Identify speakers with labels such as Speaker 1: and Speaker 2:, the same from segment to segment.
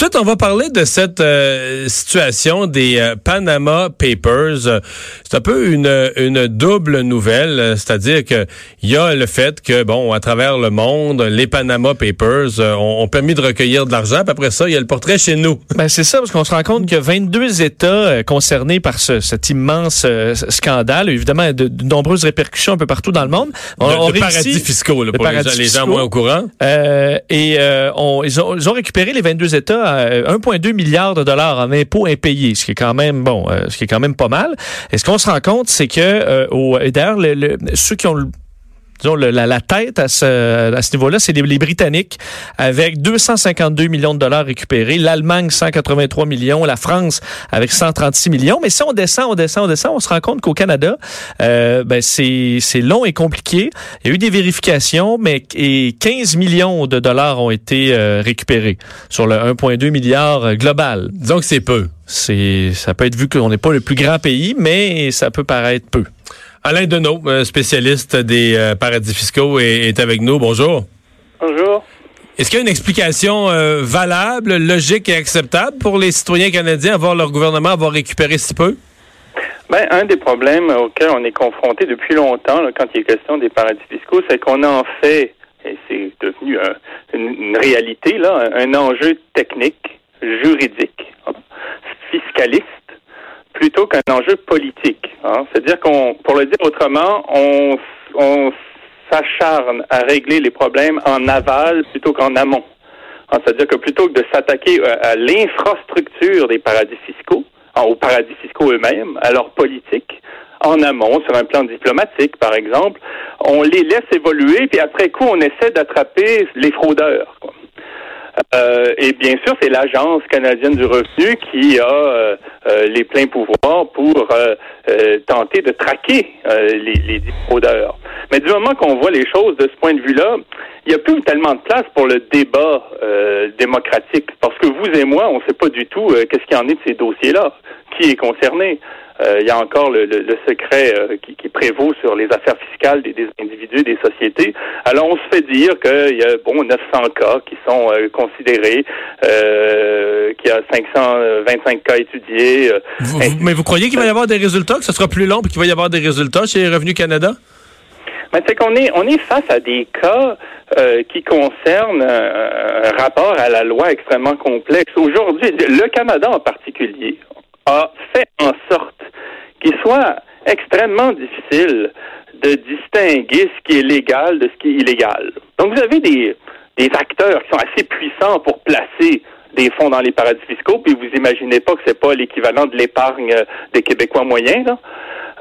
Speaker 1: Ensuite, on va parler de cette euh, situation des euh, Panama Papers. C'est un peu une, une double nouvelle, c'est-à-dire que il y a le fait que, bon, à travers le monde, les Panama Papers euh, ont, permis de recueillir de l'argent. Puis après ça, il y a le portrait chez nous.
Speaker 2: Ben c'est ça, parce qu'on se rend compte que 22 États concernés par ce, cet immense scandale, évidemment, de, de, nombreuses répercussions un peu partout dans le monde.
Speaker 1: On, de, paradis fiscaux, là, pour les, gens, les, gens, moins au courant.
Speaker 2: et on, ils, ont, ils ont récupéré les 22 États 1,2 milliard de dollars en impôts impayés, ce qui est quand même bon, euh, ce qui est quand même pas mal. Et ce qu'on se rend compte, c'est que euh, d'ailleurs, ceux qui ont disons, la, la, tête à ce, à ce niveau-là, c'est les, Britanniques avec 252 millions de dollars récupérés, l'Allemagne 183 millions, la France avec 136 millions. Mais si on descend, on descend, on descend, on se rend compte qu'au Canada, euh, ben c'est long et compliqué. Il y a eu des vérifications, mais et 15 millions de dollars ont été euh, récupérés sur le 1,2 milliard euh, global.
Speaker 1: Disons que c'est peu.
Speaker 2: C'est ça peut être vu qu'on n'est pas le plus grand pays, mais ça peut paraître peu.
Speaker 1: Alain Deneau, spécialiste des euh, paradis fiscaux, est, avec nous. Bonjour.
Speaker 3: Bonjour.
Speaker 1: Est-ce qu'il y a une explication euh, valable, logique et acceptable pour les citoyens canadiens à voir leur gouvernement avoir récupéré si peu?
Speaker 3: Ben, un des problèmes auxquels on est confronté depuis longtemps, quand il est question des paradis fiscaux, c'est qu'on en fait, et c'est devenu une, réalité, là, un enjeu technique, juridique, fiscaliste, plutôt qu'un enjeu politique. Hein. C'est-à-dire qu'on, pour le dire autrement, on, on s'acharne à régler les problèmes en aval plutôt qu'en amont. Hein, c'est-à-dire que plutôt que de s'attaquer euh, à, l'infrastructure des paradis fiscaux, hein, aux paradis fiscaux eux-mêmes, à leur politique, en amont, sur un plan diplomatique, par exemple, on les laisse évoluer, puis après coup, on essaie d'attraper les fraudeurs. Quoi. Euh, et bien sûr, c'est l'Agence canadienne du revenu qui a euh, euh, les pleins pouvoirs pour tenter de traquer les, les fraudeurs. Mais du moment qu'on voit les choses de ce point de vue-là, il n'y a plus tellement de place pour le débat démocratique. Parce que vous et moi, on ne sait pas du tout qu'est-ce qu'il y en est de ces dossiers-là. Qui est concerné? Euh, il y a encore le, secret euh, qui, prévaut sur les affaires fiscales des, individus, des sociétés. Alors, on se fait dire qu'il y a, bon, 900 cas qui sont euh, considérés, qu'il y a 525 cas étudiés.
Speaker 1: mais vous croyez qu'il va y avoir des résultats, que ce sera plus long, et qu'il va y avoir des résultats chez Revenu Canada?
Speaker 3: Mais c'est qu'on est, on est face à des cas qui concernent un rapport à la loi extrêmement complexe. Aujourd'hui, le Canada en particulier fait en sorte qu'il soit extrêmement difficile de distinguer ce qui est légal de ce qui est illégal. Donc, vous avez des, des acteurs qui sont assez puissants pour placer des fonds dans les paradis fiscaux, puis vous imaginez pas que c'est pas l'équivalent de l'épargne des Québécois moyens,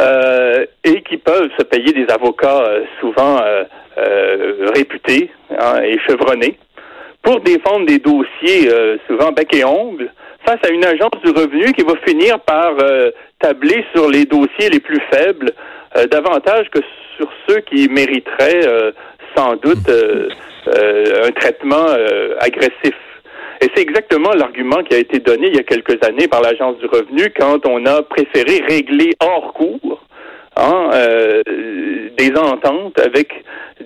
Speaker 3: euh, et qui peuvent se payer des avocats euh, souvent euh, réputés hein, et chevronnés pour défendre des dossiers souvent bec et ongles face à une agence du revenu qui va finir par euh, tabler sur les dossiers les plus faibles euh, davantage que sur ceux qui mériteraient euh, sans doute un traitement agressif. Et c'est exactement l'argument qui a été donné il y a quelques années par l'agence du revenu quand on a préféré régler hors cours hein, des ententes avec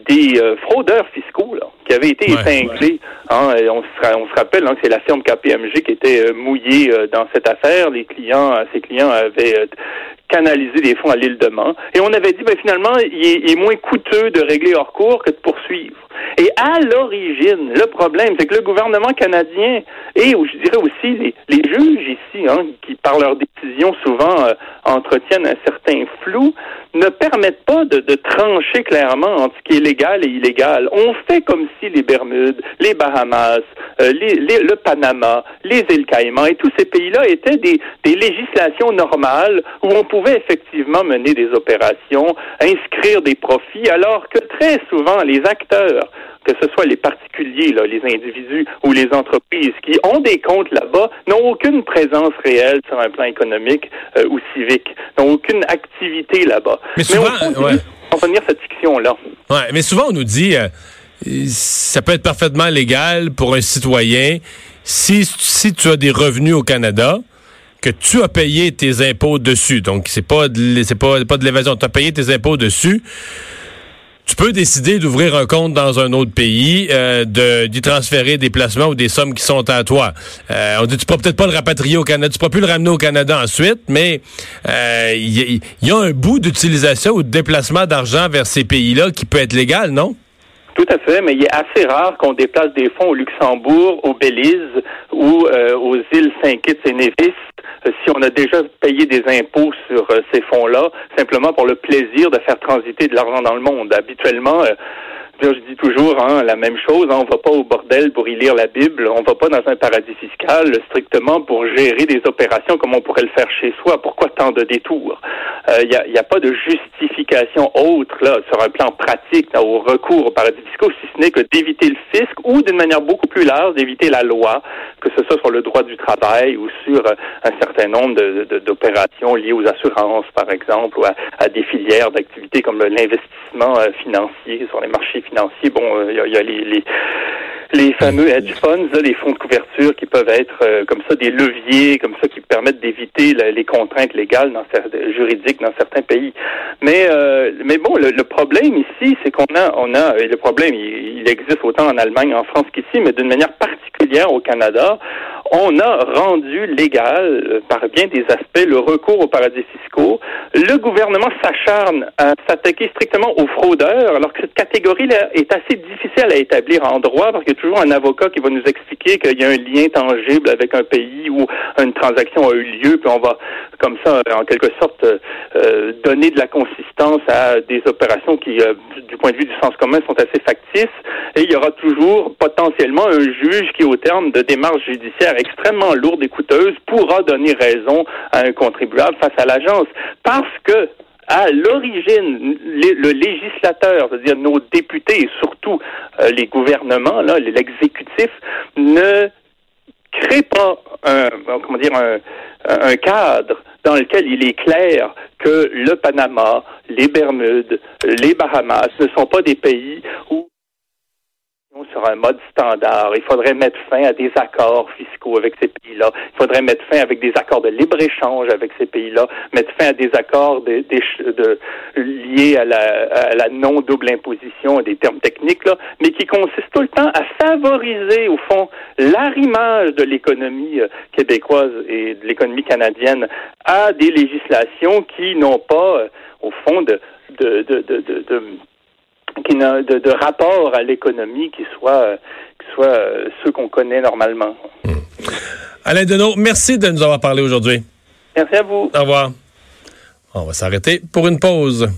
Speaker 3: des fraudeurs fiscaux là, qui avaient été épinglés Hein, on, se, rappelle hein, que c'est la firme KPMG qui était euh, mouillée euh, dans cette affaire. Les clients, ses clients avaient euh, canalisé des fonds à l'île de Man. Et on avait dit, ben, finalement, il est, moins coûteux de régler hors cours que de poursuivre. Et à l'origine, le problème, c'est que le gouvernement canadien et, je dirais aussi, les, juges ici, hein, qui par leurs décisions souvent entretiennent un certain flou, ne permettent pas de, trancher clairement entre ce qui est légal et illégal. On fait comme si les Bermudes, les Bahamas, euh, le Panama, les îles Caïmans et tous ces pays-là étaient des législations normales où on pouvait effectivement mener des opérations, inscrire des profits, alors que très souvent les acteurs que ce soit les particuliers, là, les individus ou les entreprises qui ont des comptes là-bas, n'ont aucune présence réelle sur un plan économique euh, ou civique, n'ont aucune activité là-bas.
Speaker 1: Mais souvent,
Speaker 3: mais on ouais. cette fiction-là.
Speaker 1: Ouais, mais souvent on nous dit, euh, ça peut être parfaitement légal pour un citoyen si, si tu as des revenus au Canada, que tu as payé tes impôts dessus. Donc, c'est pas c'est pas, pas de l'évasion. Tu as payé tes impôts dessus tu peux décider d'ouvrir un compte dans un autre pays, euh, de d'y transférer des placements ou des sommes qui sont à toi. Euh, on dit tu pourras peut-être pas le rapatrier au Canada, tu pourras plus le ramener au Canada ensuite, mais il y, a un bout d'utilisation ou de déplacement d'argent vers ces pays-là qui peut être légal, non?
Speaker 3: Tout à fait, mais il est assez rare qu'on déplace des fonds au Luxembourg, au Belize ou aux îles Saint-Kitts et Nevis euh, si on a déjà payé des impôts sur euh, ces fonds-là, simplement pour le plaisir de faire transiter de l'argent dans le monde. Habituellement, euh, je dis toujours hein, la même chose. Hein, on va pas au bordel pour y lire la Bible. On va pas dans un paradis fiscal strictement pour gérer des opérations comme on pourrait le faire chez soi. Pourquoi tant de détours? Il n'y a, y a, pas de justification autre là sur un plan pratique au recours aux paradis fiscaux, si ce n'est que d'éviter le fisc ou d'une manière beaucoup plus large d'éviter la loi, que ce soit sur le droit du travail ou sur un certain nombre d'opérations liées aux assurances, par exemple, ou à, des filières d'activités comme l'investissement financier sur les marchés financiers. Bon, il euh, y, a, les, les, fameux hedge funds, les fonds de couverture qui peuvent être euh, comme ça des leviers, comme ça qui permettent d'éviter les contraintes légales dans, juridiques dans certains pays. Mais euh, mais bon, le, problème ici, c'est qu'on a on a et le problème il, il, existe autant en Allemagne, en France qu'ici, mais d'une manière particulière au Canada on a rendu légal, euh, par bien des aspects, le recours aux paradis fiscaux. Le gouvernement s'acharne à s'attaquer strictement aux fraudeurs, alors que cette catégorie-là est assez difficile à établir en droit, parce qu'il y a toujours un avocat qui va nous expliquer qu'il y a un lien tangible avec un pays où une transaction a eu lieu, puis on va, comme ça, en quelque sorte, euh, donner de la consistance à des opérations qui, euh, du point de vue du sens commun, sont assez factices. Et il y aura toujours potentiellement un juge qui, au terme de démarches judiciaires extrêmement lourde et coûteuse pourra donner raison à un contribuable face à l'agence. Parce que à l'origine, le législateur, c'est-à-dire nos députés et surtout euh, les gouvernements, l'exécutif, ne crée pas un, comment dire, un cadre dans lequel il est clair que le Panama, les Bermudes, les Bahamas ne sont pas des pays où sur un mode standard. Il faudrait mettre fin à des accords fiscaux avec ces pays-là. Il faudrait mettre fin avec des accords de libre-échange avec ces pays-là, mettre fin à des accords de, de, liés à la, non-double imposition, des termes techniques, là, mais qui consistent tout le temps à favoriser, au fond, l'arrimage de l'économie euh, québécoise et de l'économie canadienne à des législations qui n'ont pas, euh, au fond, de, de, de, de qui n'a de, de, rapport à l'économie qui soit, qui soit euh, ceux qu'on connaît normalement.
Speaker 1: Hmm. Alain Deneau, merci de nous avoir parlé aujourd'hui.
Speaker 3: Merci à vous.
Speaker 1: Au revoir. On va s'arrêter pour une pause.